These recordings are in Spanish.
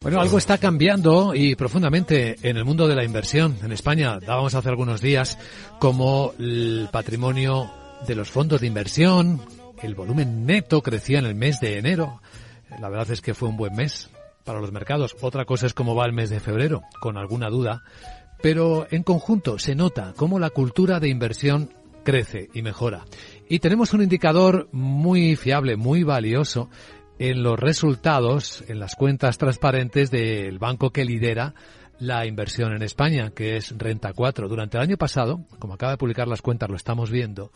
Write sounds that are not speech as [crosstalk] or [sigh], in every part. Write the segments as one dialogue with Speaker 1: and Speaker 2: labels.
Speaker 1: Bueno, algo está cambiando y profundamente en el mundo de la inversión. En España dábamos hace algunos días como el patrimonio de los fondos de inversión, el volumen neto crecía en el mes de enero. La verdad es que fue un buen mes para los mercados. Otra cosa es cómo va el mes de febrero, con alguna duda. Pero en conjunto se nota cómo la cultura de inversión crece y mejora. Y tenemos un indicador muy fiable, muy valioso en los resultados, en las cuentas transparentes del banco que lidera la inversión en España, que es Renta 4. Durante el año pasado, como acaba de publicar las cuentas, lo estamos viendo,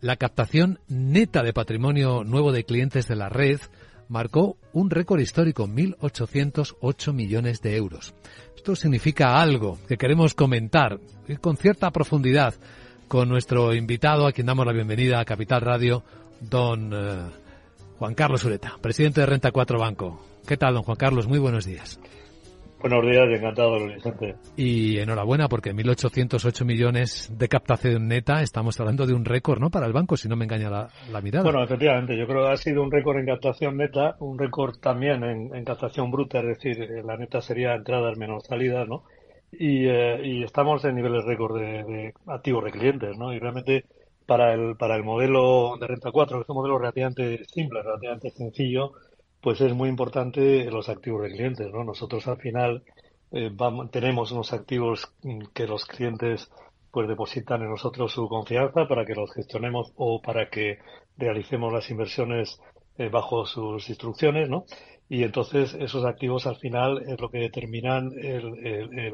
Speaker 1: la captación neta de patrimonio nuevo de clientes de la red marcó un récord histórico, 1.808 millones de euros. Esto significa algo que queremos comentar con cierta profundidad con nuestro invitado, a quien damos la bienvenida a Capital Radio, don eh, Juan Carlos Ureta, presidente de Renta 4 Banco. ¿Qué tal, don Juan Carlos? Muy buenos días.
Speaker 2: Buenos días, encantado, Vicente.
Speaker 1: Y enhorabuena, porque 1.808 millones de captación neta, estamos hablando de un récord, ¿no?, para el banco, si no me engaña la, mirada.
Speaker 2: Bueno, efectivamente, yo creo que ha sido un récord en captación neta, un récord también en, captación bruta, es decir, eh, la neta sería entradas menos salidas, ¿no? Y, eh, estamos en niveles récord de, activos de clientes, ¿no? Y realmente para el, para el modelo de Renta 4, que es un modelo relativamente simple, relativamente sencillo, pues es muy importante los activos de clientes, ¿no? Nosotros al final eh, tenemos unos activos que los clientes pues depositan en nosotros su confianza para que los gestionemos o para que realicemos las inversiones eh, bajo sus instrucciones, ¿no? Y entonces esos activos al final es lo que determinan el, el,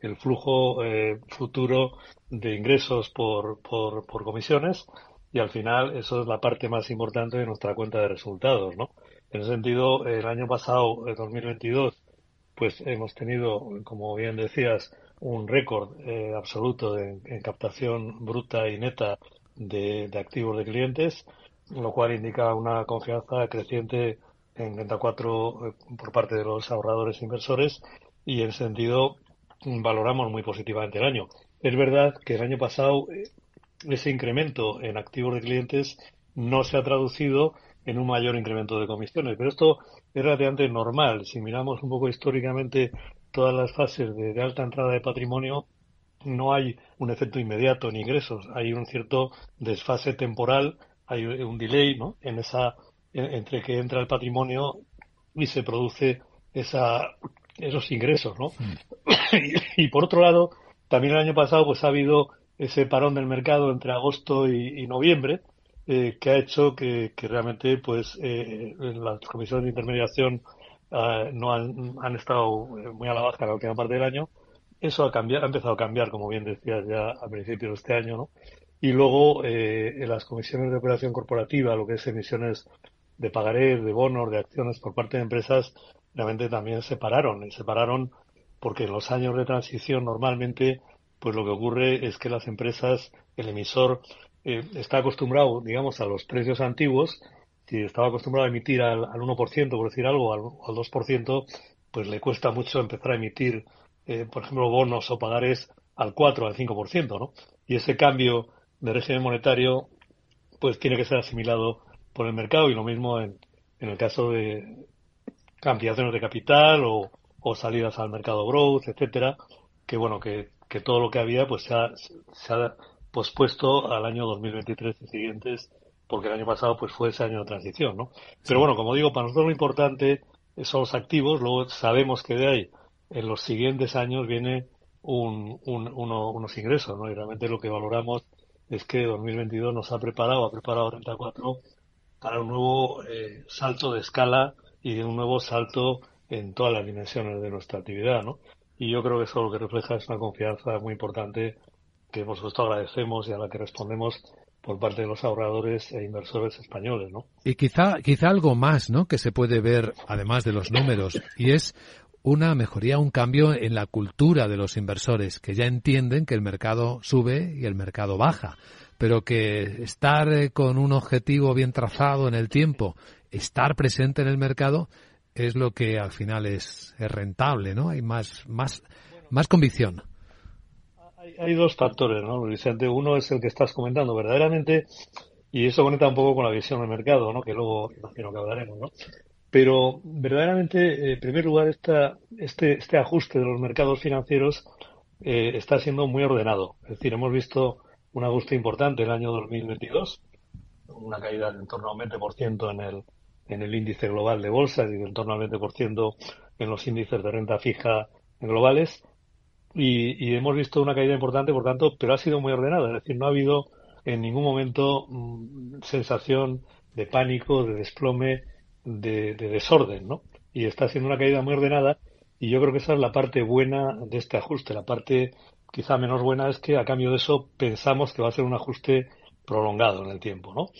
Speaker 2: el, flujo eh, futuro de ingresos por, por, comisiones y al final eso es la parte más importante de nuestra cuenta de resultados, ¿no? En ese sentido, el año pasado, el 2022, pues hemos tenido, como bien decías, un récord eh, absoluto en captación bruta y neta de, activos de clientes, lo cual indica una confianza creciente en Renta 4 eh, por parte de los ahorradores e inversores y en ese sentido valoramos muy positivamente el año. Es verdad que el año pasado eh, ese incremento en activos de clientes no se ha traducido en un mayor incremento de comisiones. Pero esto es relativamente normal. Si miramos un poco históricamente todas las fases de, alta entrada de patrimonio, no hay un efecto inmediato en ingresos. Hay un cierto desfase temporal, hay un delay ¿no? en esa, entre que entra el patrimonio y se produce esa, esos ingresos. ¿no? Mm. [coughs] y, por otro lado, también el año pasado pues ha habido ese parón del mercado entre agosto y noviembre, eh, que ha hecho que, realmente pues eh, las comisiones de intermediación ah, no han, han, estado eh, muy a la baja en la última parte del año. Eso ha, cambiado, ha empezado a cambiar, como bien decías, ya a principios de este año. Y luego en las comisiones de operación corporativa, lo que es emisiones de pagarés, de bonos, de acciones por parte de empresas, realmente también se pararon. Y se pararon porque en los años de transición normalmente pues lo que ocurre es que las empresas, el emisor eh, está acostumbrado, digamos, a los precios antiguos, si estaba acostumbrado a emitir al, al 1%, por decir algo, al, al 2%, pues le cuesta mucho empezar a emitir, eh, por ejemplo, bonos o pagares al 4, al 5%, ¿no? Y ese cambio de régimen monetario, pues tiene que ser asimilado por el mercado y lo mismo en, en el caso de ampliaciones de capital o, o salidas al mercado growth, etcétera, que bueno, que, que todo lo que había pues se ha, se ha pospuesto al año 2023 y siguientes, porque el año pasado pues fue ese año de transición, ¿no? Pero bueno, como digo, para nosotros lo importante son los activos, luego sabemos que de ahí en los siguientes años viene un, unos ingresos, ¿no? Y realmente lo que valoramos es que 2022 nos ha preparado, ha preparado Renta 4 para un nuevo eh, salto de escala y un nuevo salto en todas las dimensiones de nuestra actividad, ¿no? Y yo creo que eso lo que refleja es una confianza muy importante que por supuesto agradecemos y a la que respondemos por parte de los ahorradores e inversores españoles, ¿no?
Speaker 1: Y quizá, quizá algo más, ¿no? Que se puede ver, además de los números, y es una mejoría, un cambio en la cultura de los inversores, que ya entienden que el mercado sube y el mercado baja, pero que estar eh, con un objetivo bien trazado en el tiempo, estar presente en el mercado, es lo que al final es, rentable, ¿no? Hay más, más, más convicción.
Speaker 2: Hay, dos factores, ¿no, Vicente? Uno es el que estás comentando. Verdaderamente, y eso conecta un poco con la visión del mercado, ¿no? Que luego imagino que hablaremos, ¿no? Pero verdaderamente, en primer lugar, esta, este, este ajuste de los mercados financieros eh, está siendo muy ordenado. Es decir, hemos visto un ajuste importante el año 2022, una caída de en torno a un 20% en el, en el índice global de bolsa y de en torno al 20% en los índices de renta fija globales. Y, hemos visto una caída importante, por tanto, pero ha sido muy ordenada. Es decir, no ha habido en ningún momento mm, sensación de pánico, de desplome, de, desorden, ¿no? Y está siendo una caída muy ordenada y yo creo que esa es la parte buena de este ajuste. La parte quizá menos buena es que a cambio de eso pensamos que va a ser un ajuste prolongado en el tiempo, ¿no?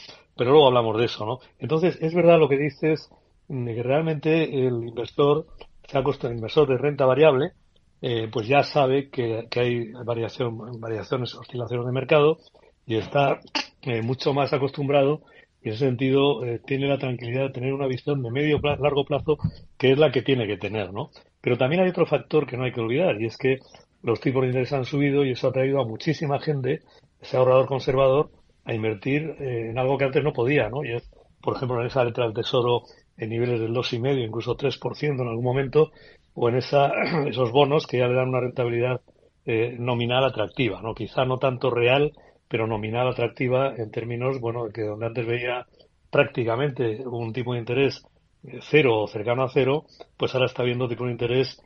Speaker 2: Pero luego hablamos de eso, ¿no? Entonces, es verdad lo que dices, de que realmente el inversor, se ha el inversor de renta variable, eh, pues ya sabe que, hay variación, variaciones, oscilaciones de mercado y está eh, mucho más acostumbrado y en ese sentido eh, tiene la tranquilidad de tener una visión de medio plazo, largo plazo que es la que tiene que tener, ¿no? Pero también hay otro factor que no hay que olvidar y es que los tipos de interés han subido y eso ha traído a muchísima gente, ese ahorrador conservador, a invertir en algo que antes no podía, ¿no? Y es, por ejemplo, en esa letra del tesoro en niveles del 2,5, incluso 3% en algún momento, o en esa, [clears throat] esos bonos que ya le dan una rentabilidad eh, nominal atractiva, ¿no? Quizá no tanto real, pero nominal atractiva en términos, bueno, que donde antes veía prácticamente un tipo de interés eh, cero o cercano a cero, pues ahora está viendo tipo de interés,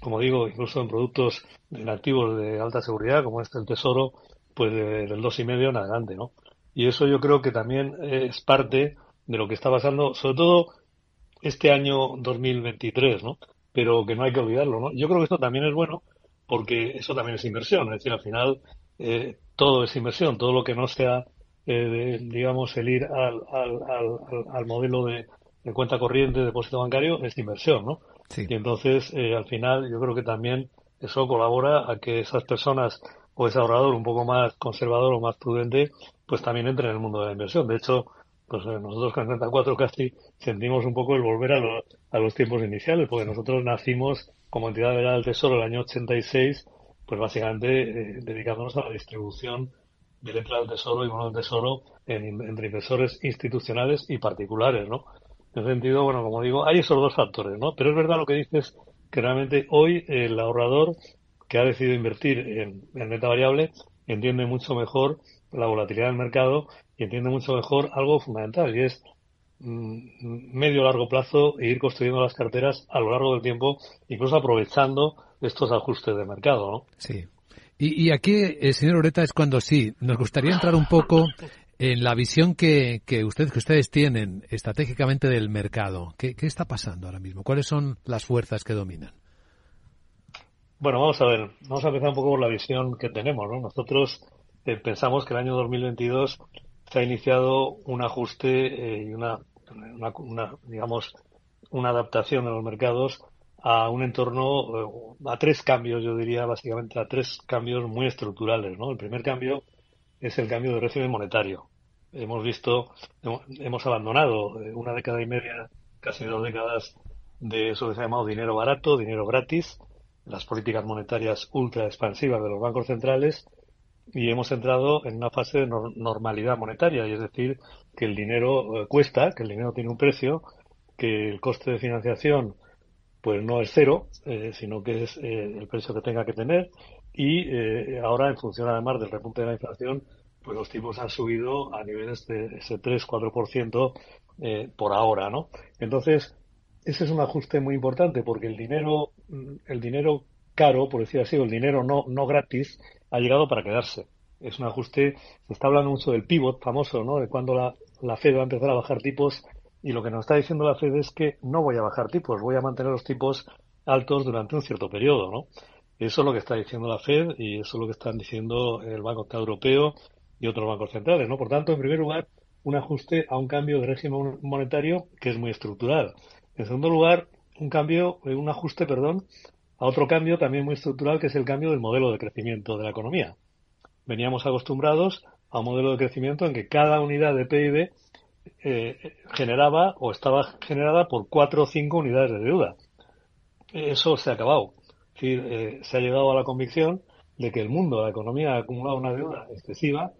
Speaker 2: como digo, incluso en productos en activos de alta seguridad, como este el Tesoro, pues del dos y medio en adelante, ¿no? Y eso yo creo que también es parte de lo que está pasando, sobre todo este año 2023, ¿no? pero que no hay que olvidarlo, ¿no? Yo creo que esto también es bueno porque eso también es inversión, es decir, al final eh, todo es inversión, todo lo que no sea, eh, digamos, el ir al, al, al, modelo de, cuenta corriente, de depósito bancario, es inversión, ¿no? Sí. Y entonces, eh, al final, yo creo que también eso colabora a que esas personas o ese ahorrador un poco más conservador o más prudente, pues también entre en el mundo de la inversión. De hecho, pues eh, nosotros con 34 casi sentimos un poco el volver a, a los tiempos iniciales, porque nosotros nacimos como entidad de del Tesoro el año 86, pues básicamente eh, dedicándonos a la distribución de letras del Tesoro y bonos del Tesoro entre inversores institucionales y particulares, ¿no? En ese sentido, bueno, como digo, hay esos dos factores, ¿no? Pero es verdad lo que dices, que realmente hoy el ahorrador que ha decidido invertir en, en variable entiende mucho mejor la volatilidad del mercado y entiende mucho mejor algo fundamental y es mm, medio largo plazo e ir construyendo las carteras a lo largo del tiempo, incluso aprovechando estos ajustes de mercado, ¿no?
Speaker 1: Sí. Y, aquí, eh, señor Oreta, es cuando sí, nos gustaría entrar un poco en la visión que, que, ustedes, que ustedes tienen estratégicamente del mercado. ¿Qué, ¿Qué está pasando ahora mismo? ¿Cuáles son las fuerzas que dominan?
Speaker 2: Bueno, vamos a ver, vamos a empezar un poco por la visión que tenemos, ¿no? Nosotros eh, pensamos que el año 2022 se ha iniciado un ajuste eh, y una, una, digamos, una adaptación de los mercados a un entorno, eh, a tres cambios, yo diría básicamente a tres cambios muy estructurales. ¿no? El primer cambio es el cambio de régimen monetario. Hemos visto, hemos abandonado una década y media, casi dos décadas, de eso que se ha llamado dinero barato, dinero gratis, las políticas monetarias ultra expansivas de los bancos centrales y hemos entrado en una fase de normalidad monetaria, y es decir, que el dinero eh, cuesta, que el dinero tiene un precio, que el coste de financiación pues no es cero, eh, sino que es eh, el precio que tenga que tener y ahora en función además del repunte de la inflación pues los tipos han subido a niveles de ese 3-4% por ahora, ¿no? Entonces, ese es un ajuste muy importante porque el dinero, el dinero caro, por decir así, el dinero no, no gratis, ha llegado para quedarse. Es un ajuste, se está hablando mucho del pivot famoso, ¿no? De cuando la, la Fed va a empezar a bajar tipos y lo que nos está diciendo la Fed es que no voy a bajar tipos, voy a mantener los tipos altos durante un cierto periodo, ¿no? Eso es lo que está diciendo la Fed y eso es lo que están diciendo el Banco Central Europeo y otros bancos centrales, ¿no? Por tanto, en primer lugar, un ajuste a un cambio de régimen monetario que es muy estructural. En segundo lugar, un cambio, eh, un ajuste, perdón, a otro cambio también muy estructural que es el cambio del modelo de crecimiento de la economía. Veníamos acostumbrados a un modelo de crecimiento en que cada unidad de PIB eh, generaba o estaba generada por cuatro o cinco unidades de deuda. Eso se ha acabado. Es decir, eh, se ha llegado a la convicción de que el mundo, la economía ha acumulado una deuda excesiva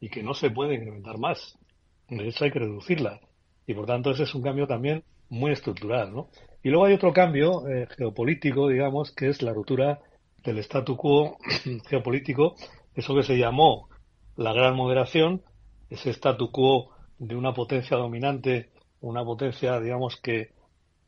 Speaker 2: y que no se puede incrementar más. De hecho, hay que reducirla. Y por tanto, ese es un cambio también muy estructural. ¿no? Y luego hay otro cambio eh, geopolítico, digamos, que es la ruptura del statu quo [clears throat] geopolítico, eso que se llamó la gran moderación, ese statu quo de una potencia dominante, una potencia, digamos, que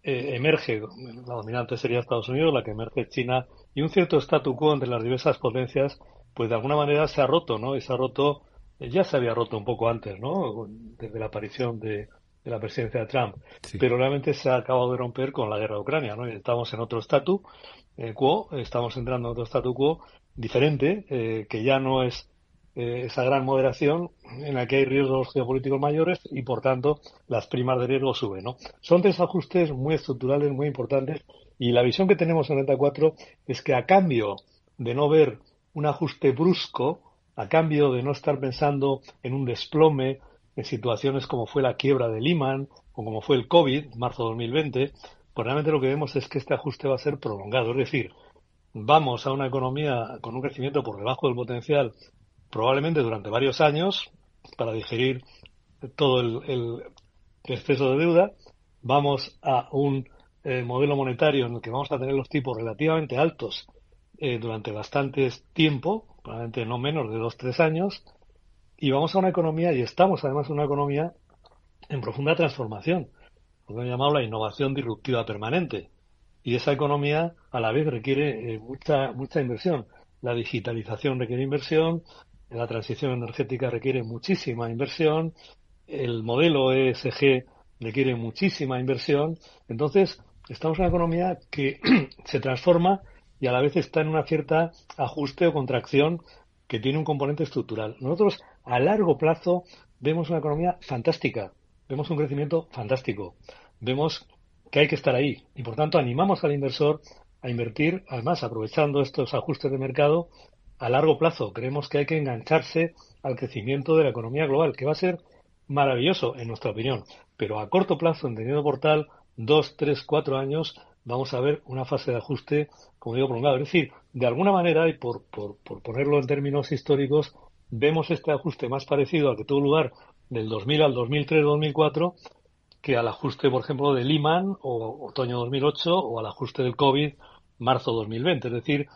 Speaker 2: eh, emerge, la dominante sería Estados Unidos, la que emerge China, y un cierto statu quo entre las diversas potencias, pues de alguna manera se ha roto, ¿no? Y se ha roto, eh, ya se había roto un poco antes, ¿no? Desde la aparición de, la presidencia de Trump, pero realmente se ha acabado de romper con la guerra de Ucrania, ¿no? Estamos en otro statu eh, quo, estamos entrando en otro statu quo diferente, que ya no es eh, esa gran moderación en la que hay riesgos geopolíticos mayores y, por tanto, las primas de riesgo suben. ¿no? Son tres ajustes muy estructurales, muy importantes, y la visión que tenemos en Renta 4 es que a cambio de no ver un ajuste brusco, a cambio de no estar pensando en un desplome en situaciones como fue la quiebra de Lehman o como fue el COVID, marzo de 2020, pues realmente lo que vemos es que este ajuste va a ser prolongado. Es decir, vamos a una economía con un crecimiento por debajo del potencial probablemente durante varios años para digerir todo el, exceso de deuda. Vamos a un eh, modelo monetario en el que vamos a tener los tipos relativamente altos eh, durante bastante tiempo, probablemente no menos de dos, tres años, y vamos a una economía, y estamos además en una economía en profunda transformación, lo que he llamado la innovación disruptiva permanente. Y esa economía a la vez requiere eh, mucha, mucha inversión. La digitalización requiere inversión, la transición energética requiere muchísima inversión, el modelo ESG requiere muchísima inversión, entonces estamos en una economía que [clears throat] se transforma y a la vez está en una cierta ajuste o contracción que tiene un componente estructural. Nosotros a largo plazo vemos una economía fantástica, vemos un crecimiento fantástico, vemos que hay que estar ahí y por tanto animamos al inversor a invertir, además aprovechando estos ajustes de mercado, a largo plazo. Creemos que hay que engancharse al crecimiento de la economía global, que va a ser maravilloso, en nuestra opinión. Pero a corto plazo, entendido por tal, dos, tres, cuatro años, vamos a ver una fase de ajuste, como digo, prolongado. Es decir, de alguna manera, y por, por ponerlo en términos históricos, vemos este ajuste más parecido al que tuvo lugar del 2000 al 2003-2004 que al ajuste, por ejemplo, de Lehman o otoño 2008 o al ajuste del COVID marzo 2020. Es decir,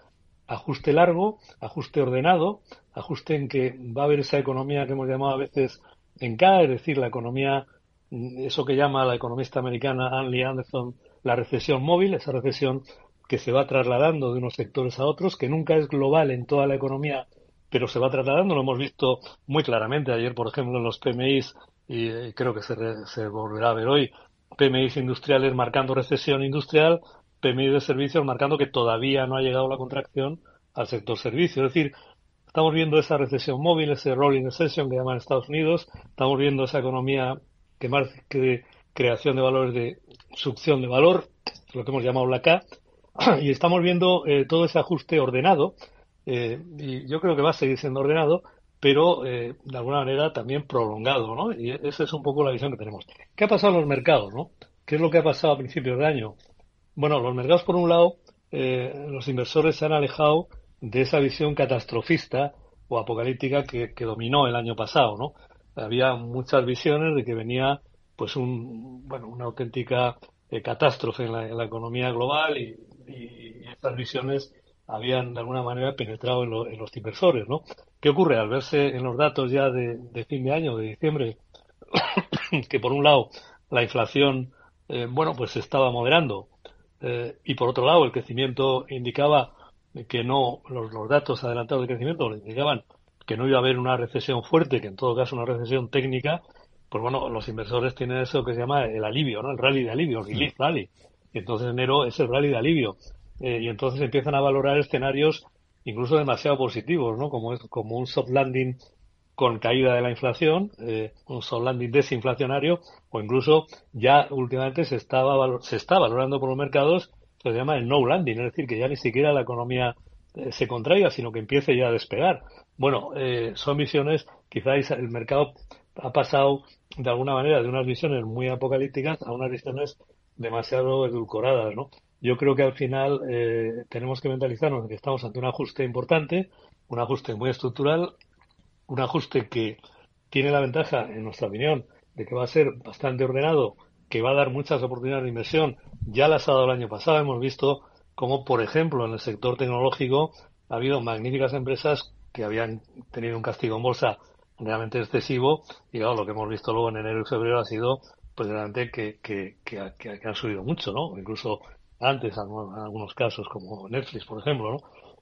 Speaker 2: ajuste largo, ajuste ordenado, ajuste en que va a haber esa economía que hemos llamado a veces en K, es decir, la economía, eso que llama la economista americana Anne Anderson la recesión móvil, esa recesión que se va trasladando de unos sectores a otros, que nunca es global en toda la economía, pero se va trasladando, lo hemos visto muy claramente ayer, por ejemplo, en los PMIs, y eh, creo que se, se volverá a ver hoy, PMIs industriales marcando recesión industrial, PMI de servicios marcando que todavía no ha llegado la contracción al sector servicios. Es decir, estamos viendo esa recesión móvil, ese rolling recession que llaman Estados Unidos, estamos viendo esa economía que más creación de valores de succión de valor, lo que hemos llamado la K, [clears throat] y estamos viendo eh, todo ese ajuste ordenado, eh, y yo creo que va a seguir siendo ordenado, pero eh, de alguna manera también prolongado, ¿no? Y esa es un poco la visión que tenemos. ¿Qué ha pasado en los mercados, no? ¿Qué es lo que ha pasado a principios de año? Bueno, los mercados, por un lado, eh, los inversores se han alejado de esa visión catastrofista o apocalíptica que, dominó el año pasado, ¿no? Había muchas visiones de que venía, pues, un, bueno, una auténtica eh, catástrofe en la, economía global y, estas visiones habían de alguna manera penetrado en, los inversores, ¿no? ¿Qué ocurre? Al verse en los datos ya de, fin de año, de diciembre, [coughs] que por un lado la inflación, eh, bueno, pues se estaba moderando eh, y por otro lado, el crecimiento indicaba que no, los, datos adelantados de crecimiento indicaban que no iba a haber una recesión fuerte, que en todo caso una recesión técnica, pues bueno, los inversores tienen eso que se llama el alivio, ¿no? El rally de alivio, el relief rally. Y entonces enero es el rally de alivio. Eh, y entonces empiezan a valorar escenarios incluso demasiado positivos, ¿no? Como es como un soft landing con caída de la inflación, eh, un soft landing desinflacionario, o incluso ya últimamente se, estaba, se está valorando por los mercados, se llama el no landing, es decir, que ya ni siquiera la economía eh, se contraiga, sino que empiece ya a despegar. Bueno, eh, son visiones, quizás el mercado ha pasado de alguna manera de unas visiones muy apocalípticas a unas visiones demasiado edulcoradas, ¿no? Yo creo que al final eh, tenemos que mentalizarnos que estamos ante un ajuste importante, un ajuste muy estructural, un ajuste que tiene la ventaja, en nuestra opinión, de que va a ser bastante ordenado, que va a dar muchas oportunidades de inversión. Ya las ha dado el año pasado, hemos visto como, por ejemplo, en el sector tecnológico ha habido magníficas empresas que habían tenido un castigo en bolsa realmente excesivo y claro, lo que hemos visto luego en enero y febrero ha sido pues realmente que, que, que, han subido mucho, ¿no? Incluso antes en algunos casos como Netflix, por ejemplo, ¿no?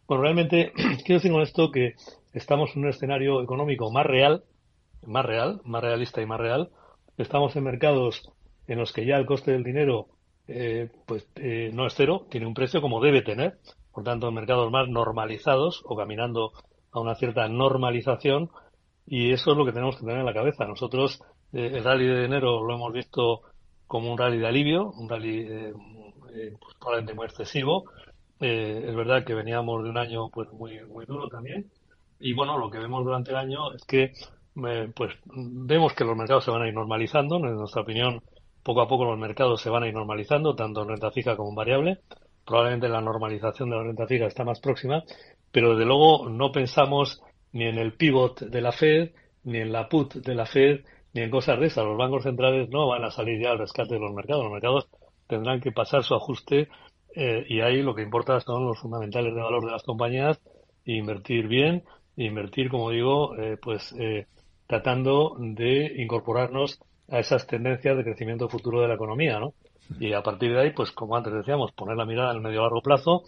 Speaker 2: Bueno, realmente [clears throat] quiero decir con esto que estamos en un escenario económico más real, más real, más realista y más real. Estamos en mercados en los que ya el coste del dinero eh, pues eh, no es cero, tiene un precio como debe tener, por tanto en mercados más normalizados o caminando a una cierta normalización y eso es lo que tenemos que tener en la cabeza. Nosotros eh, el rally de enero lo hemos visto como un rally de alivio, un rally eh, eh, probablemente muy excesivo. es verdad que veníamos de un año pues muy muy duro también y bueno lo que vemos durante el año es que pues vemos que los mercados se van a ir normalizando. En nuestra opinión, poco a poco los mercados se van a ir normalizando, tanto en renta fija como en variable. Probablemente la normalización de la renta fija está más próxima, pero desde luego no pensamos ni en el pivot de la Fed, ni en la put de la Fed, ni en cosas de esas. Los bancos centrales no van a salir ya al rescate de los mercados. Los mercados tendrán que pasar su ajuste eh, y ahí lo que importa son los fundamentales de valor de las compañías e invertir bien e invertir, como digo, eh, pues eh, tratando de incorporarnos a esas tendencias de crecimiento futuro de la economía, ¿no? Y a partir de ahí, pues como antes decíamos, poner la mirada en el medio largo plazo.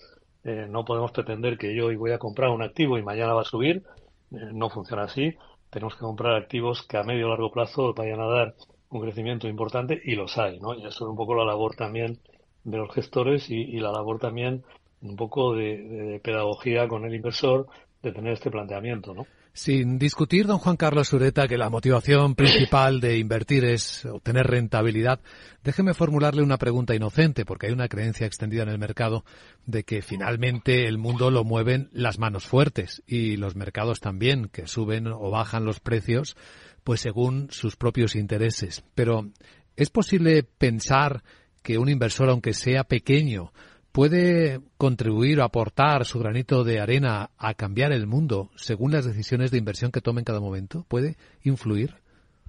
Speaker 2: no podemos pretender que yo hoy voy a comprar un activo y mañana va a subir. no funciona así tenemos que comprar activos que a medio largo plazo vayan a dar un crecimiento importante y los hay, ¿no? Y eso es un poco la labor también de los gestores y, la labor también un poco de, pedagogía con el inversor de tener este planteamiento, ¿no?
Speaker 1: Sin discutir, don Juan Carlos Sureta, que la motivación principal de invertir es obtener rentabilidad, déjeme formularle una pregunta inocente, porque hay una creencia extendida en el mercado de que finalmente el mundo lo mueven las manos fuertes y los mercados también, que suben o bajan los precios, pues según sus propios intereses. Pero, ¿es posible pensar que un inversor, aunque sea pequeño, puede contribuir o aportar su granito de arena a cambiar el mundo según las decisiones de inversión que tome en cada momento? ¿Puede influir?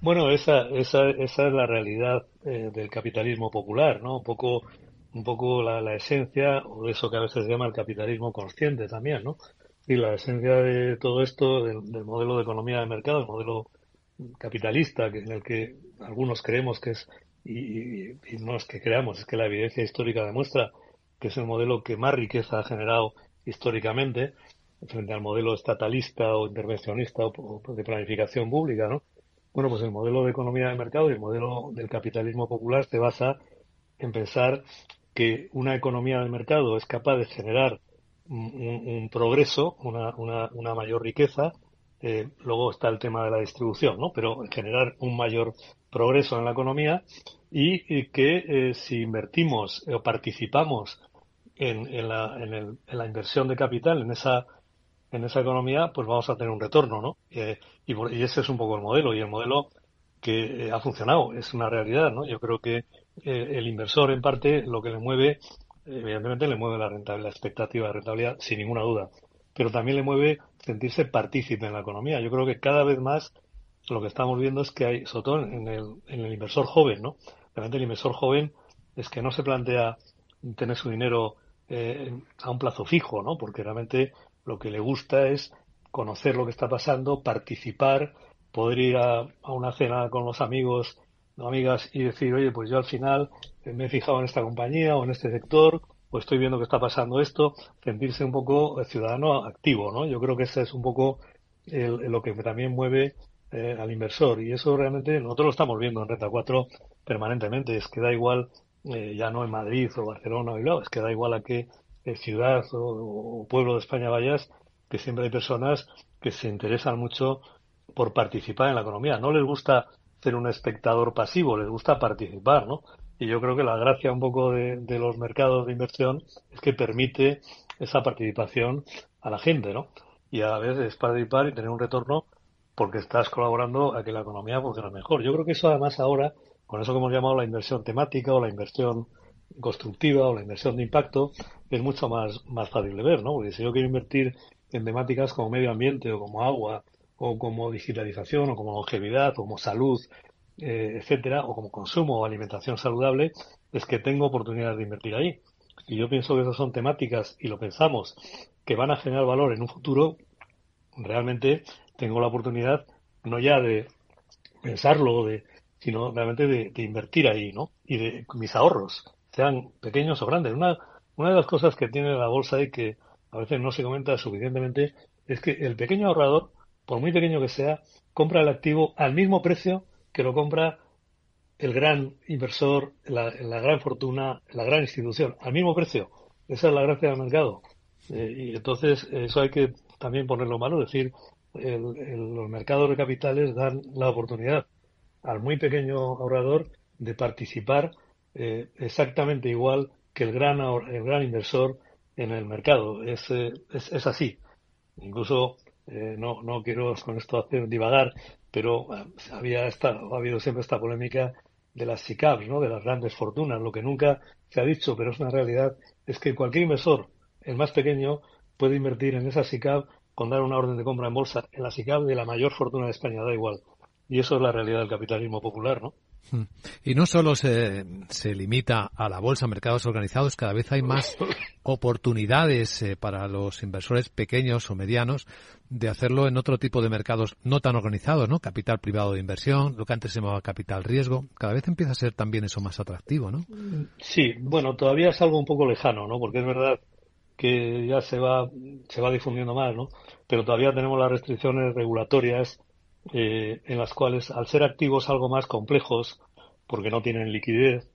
Speaker 2: Bueno, esa, esa, esa es la realidad eh, del capitalismo popular, ¿no? Un poco, un poco la, la, esencia, o eso que a veces se llama el capitalismo consciente también, ¿no? Y la esencia de todo esto, del, modelo de economía de mercado, el modelo capitalista, que en el que algunos creemos que es, y, no es que creamos, es que la evidencia histórica demuestra que es el modelo que más riqueza ha generado históricamente frente al modelo estatalista o intervencionista o de planificación pública, ¿no? Bueno, pues el modelo de economía de mercado y el modelo del capitalismo popular se basa en pensar que una economía de mercado es capaz de generar un, progreso, una, una, mayor riqueza. Eh, luego está el tema de la distribución, ¿no? Pero generar un mayor progreso en la economía y, que eh, si invertimos o participamos en, la, en, la inversión de capital en esa en esa economía, pues vamos a tener un retorno, ¿no? Eh, y, ese es un poco el modelo, y el modelo que eh, ha funcionado, es una realidad, ¿no? Yo creo que eh, el inversor, en parte, lo que le mueve, evidentemente le mueve la rentabilidad, la expectativa de rentabilidad, sin ninguna duda, pero también le mueve sentirse partícipe en la economía. Yo creo que cada vez más lo que estamos viendo es que hay, sobre todo en el, en el inversor joven, ¿no? Realmente el inversor joven es que no se plantea tener su dinero eh, a un plazo fijo, ¿no? Porque realmente lo que le gusta es conocer lo que está pasando, participar, poder ir a, una cena con los amigos o amigas y decir, oye, pues yo al final me he fijado en esta compañía o en este sector, o estoy viendo que está pasando esto, sentirse un poco ciudadano activo, ¿no? Yo creo que ese es un poco lo que también mueve eh, al inversor y eso realmente nosotros lo estamos viendo en Renta 4 permanentemente, es que da igual eh, ya no en Madrid o Barcelona o Bilbao, es que da igual a qué eh, ciudad o, pueblo de España vayas, que siempre hay personas que se interesan mucho por participar en la economía. No les gusta ser un espectador pasivo, les gusta participar, ¿no? Y yo creo que la gracia un poco de, los mercados de inversión es que permite esa participación a la gente, ¿no? Y a la vez es participar y tener un retorno porque estás colaborando a que la economía funcione mejor. Yo creo que eso además ahora, con eso que hemos llamado la inversión temática o la inversión constructiva o la inversión de impacto, es mucho más, más fácil de ver, ¿no? Porque si yo quiero invertir en temáticas como medio ambiente o como agua o como digitalización o como longevidad o como salud, eh, etcétera, o como consumo o alimentación saludable, es que tengo oportunidades de invertir ahí. Y yo pienso que esas son temáticas y lo pensamos que van a generar valor en un futuro, realmente tengo la oportunidad no ya de pensarlo, de, sino realmente de, de invertir ahí, ¿no? Y de mis ahorros, sean pequeños o grandes. Una, una de las cosas que tiene la bolsa y que a veces no se comenta suficientemente es que el pequeño ahorrador, por muy pequeño que sea, compra el activo al mismo precio que lo compra el gran inversor, la, la gran fortuna, la gran institución, al mismo precio. Esa es la gracia del mercado. Eh, y entonces eso hay que también ponerlo malo, es decir, el, el, los mercados de capitales dan la oportunidad al muy pequeño ahorrador de participar eh, exactamente igual que el gran, el gran inversor en el mercado. Es, eh, es, es así. Incluso, eh, no, no quiero [laughs] con esto hacer divagar, pero había esta, ha habido siempre esta polémica de las SICAPs, ¿no? de las grandes fortunas. Lo que nunca se ha dicho, pero es una realidad, es que cualquier inversor, el más pequeño, puede invertir en esa SICAP con dar una orden de compra en bolsa en la SICAP de la mayor fortuna de España, da igual. Y eso es la realidad del capitalismo popular, ¿no?
Speaker 1: Hmm. Y no solo se, se, limita a la bolsa, mercados organizados, cada vez hay más [laughs] oportunidades eh, para los inversores pequeños o medianos de hacerlo en otro tipo de mercados no tan organizados, ¿no? Capital privado de inversión, lo que antes se llamaba capital riesgo. Cada vez empieza a ser también eso más atractivo, ¿no?
Speaker 2: Sí, bueno, todavía es algo un poco lejano, ¿no? Porque es verdad que ya se va, se va difundiendo más, ¿no? Pero todavía tenemos las restricciones regulatorias eh, en las cuales, al ser activos algo más complejos, porque no tienen liquidez,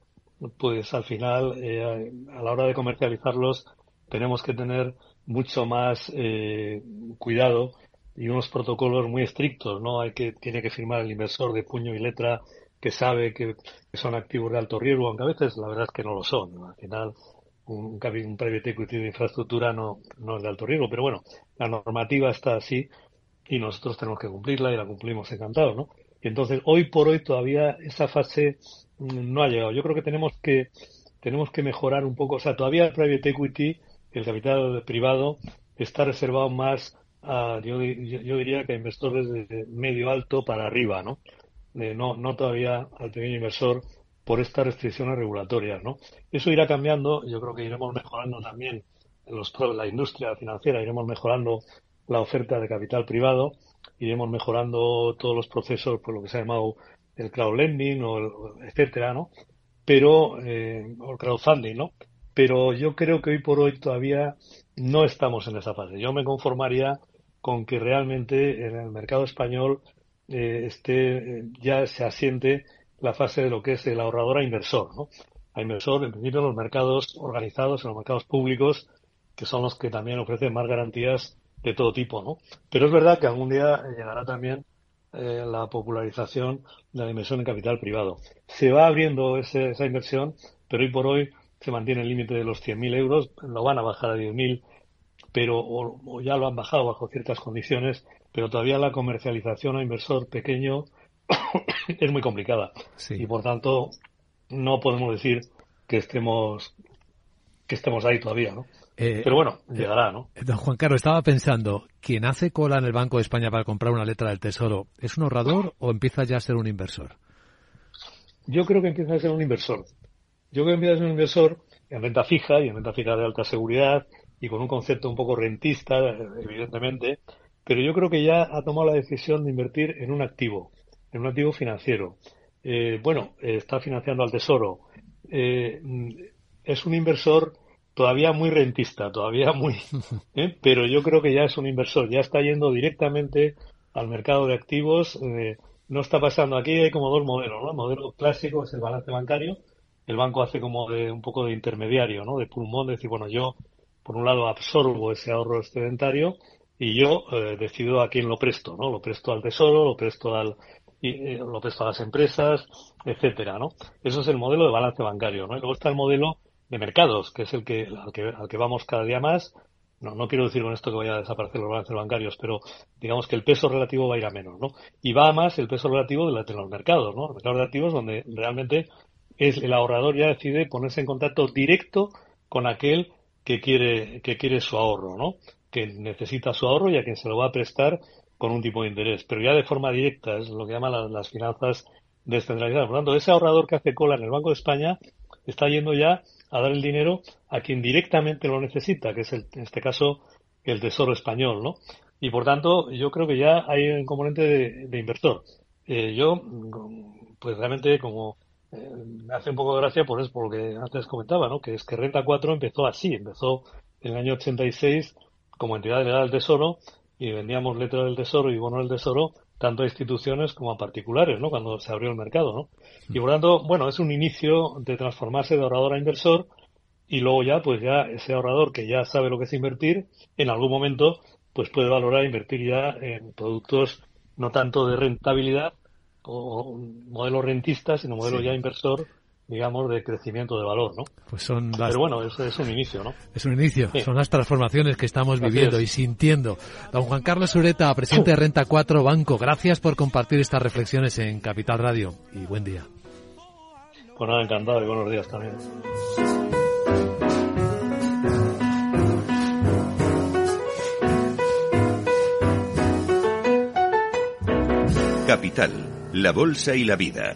Speaker 2: pues al final, eh, a la hora de comercializarlos, tenemos que tener mucho más eh, cuidado y unos protocolos muy estrictos, ¿no? Hay que, tiene que firmar el inversor de puño y letra que sabe que, son activos de alto riesgo, aunque a veces la verdad es que no lo son. Al final, un, un private equity de infraestructura no, no es de alto riesgo, pero bueno, la normativa está así y nosotros tenemos que cumplirla y la cumplimos encantados, ¿no? Y entonces, hoy por hoy todavía esa fase mm, no ha llegado. Yo creo que tenemos que tenemos que mejorar un poco, o sea, todavía el private equity, el capital privado, está reservado más a, yo, yo diría que a inversores de medio alto para arriba, ¿no? no, no todavía al pequeño inversor por estas restricciones regulatorias, ¿no? Eso irá cambiando, yo creo que iremos mejorando también los, la industria financiera, iremos mejorando la oferta de capital privado, iremos mejorando todos los procesos por lo que se ha llamado el crowdlending o el, etcétera, ¿no? Pero, eh, o el crowdfunding, ¿no? Pero yo creo que hoy por hoy todavía no estamos en esa fase. Yo me conformaría con que realmente en el mercado español eh, esté, ya se asiente la fase de lo que es el ahorrador a inversor, ¿no? A inversor, en principio, en los mercados organizados, en los mercados públicos, que son los que también ofrecen más garantías de todo tipo, ¿no? Pero es verdad que algún día llegará también eh, la popularización de la inversión en capital privado. Se va abriendo ese, esa inversión, pero hoy por hoy se mantiene el límite de los 100.000 euros, lo van a bajar a 10.000, pero o, o, ya lo han bajado bajo ciertas condiciones, pero todavía la comercialización a inversor pequeño [coughs] es muy complicada sí. y por tanto no podemos decir que estemos que estemos ahí todavía, ¿no? Eh, Pero bueno, llegará, ¿no?
Speaker 1: Eh, don Juan Carlos, estaba pensando, ¿quién hace cola en el Banco de España para comprar una letra del Tesoro es un ahorrador o empieza ya a ser un inversor?
Speaker 2: Yo creo que empieza a ser un inversor. Yo creo que empieza a ser un inversor en renta fija y en renta fija de alta seguridad y con un concepto un poco rentista, evidentemente, pero yo creo que ya ha tomado la decisión de invertir en un activo, en un activo financiero. Eh, bueno, eh, está financiando al Tesoro. Eh, es un inversor todavía muy rentista, todavía muy, [laughs] ¿eh? pero yo creo que ya es un inversor, ya está yendo directamente al mercado de activos, eh, no está pasando, aquí hay como dos modelos, ¿no? El modelo clásico es el balance bancario, el banco hace como de un poco de intermediario, ¿no? De pulmón, de decir, bueno, yo por un lado absorbo ese ahorro excedentario y yo eh, decido a quién lo presto, ¿no? Lo presto al tesoro, lo presto al y, lo presto a las empresas, etcétera, ¿no? Eso es el modelo de balance bancario, ¿no? Y luego está el modelo de mercados, que es el que al que, al que vamos cada día más. No, no quiero decir con esto que vaya a desaparecer los balances bancarios, pero digamos que el peso relativo va a ir a menos, ¿no? Y va a más el peso relativo de, la, de los mercados, ¿no? Los mercados relativos donde realmente es el ahorrador ya decide ponerse en contacto directo con aquel que quiere, que quiere su ahorro, ¿no? Que necesita su ahorro y a quien se lo va a prestar con un tipo de interés, pero ya de forma directa, es lo que llaman las, finanzas descentralizadas. Por lo tanto, ese ahorrador que hace cola en el Banco de España está yendo ya a dar el dinero a quien directamente lo necesita, que es en este caso el Tesoro español, ¿no? Y por tanto, yo creo que ya hay un componente de, inversor. Eh, yo, pues realmente, como eh, me hace un poco de gracia, pues es por lo que antes comentaba, ¿no? Que es que Renta 4 empezó así, empezó en el año 86 como entidad delegada del Tesoro y vendíamos letras del Tesoro y bonos del Tesoro tanto a instituciones como a particulares, ¿no? Cuando se abrió el mercado, ¿no? Y por tanto, bueno, es un inicio de transformarse de ahorrador a inversor y luego ya, pues ya ese ahorrador que ya sabe lo que es invertir, en algún momento, pues puede valorar invertir ya en productos no tanto de rentabilidad o un modelo rentista, sino modelo ya inversor digamos, de crecimiento de valor, ¿no?
Speaker 1: Pues son
Speaker 2: Pero bueno, es un inicio, ¿no?
Speaker 1: Es un inicio, son las transformaciones que estamos viviendo y sintiendo. Don Juan Carlos Ureta, presidente de Renta 4 Banco, gracias por compartir estas reflexiones en Capital Radio y buen día.
Speaker 2: Pues nada, encantado y buenos días también.
Speaker 3: Capital, la Bolsa y la Vida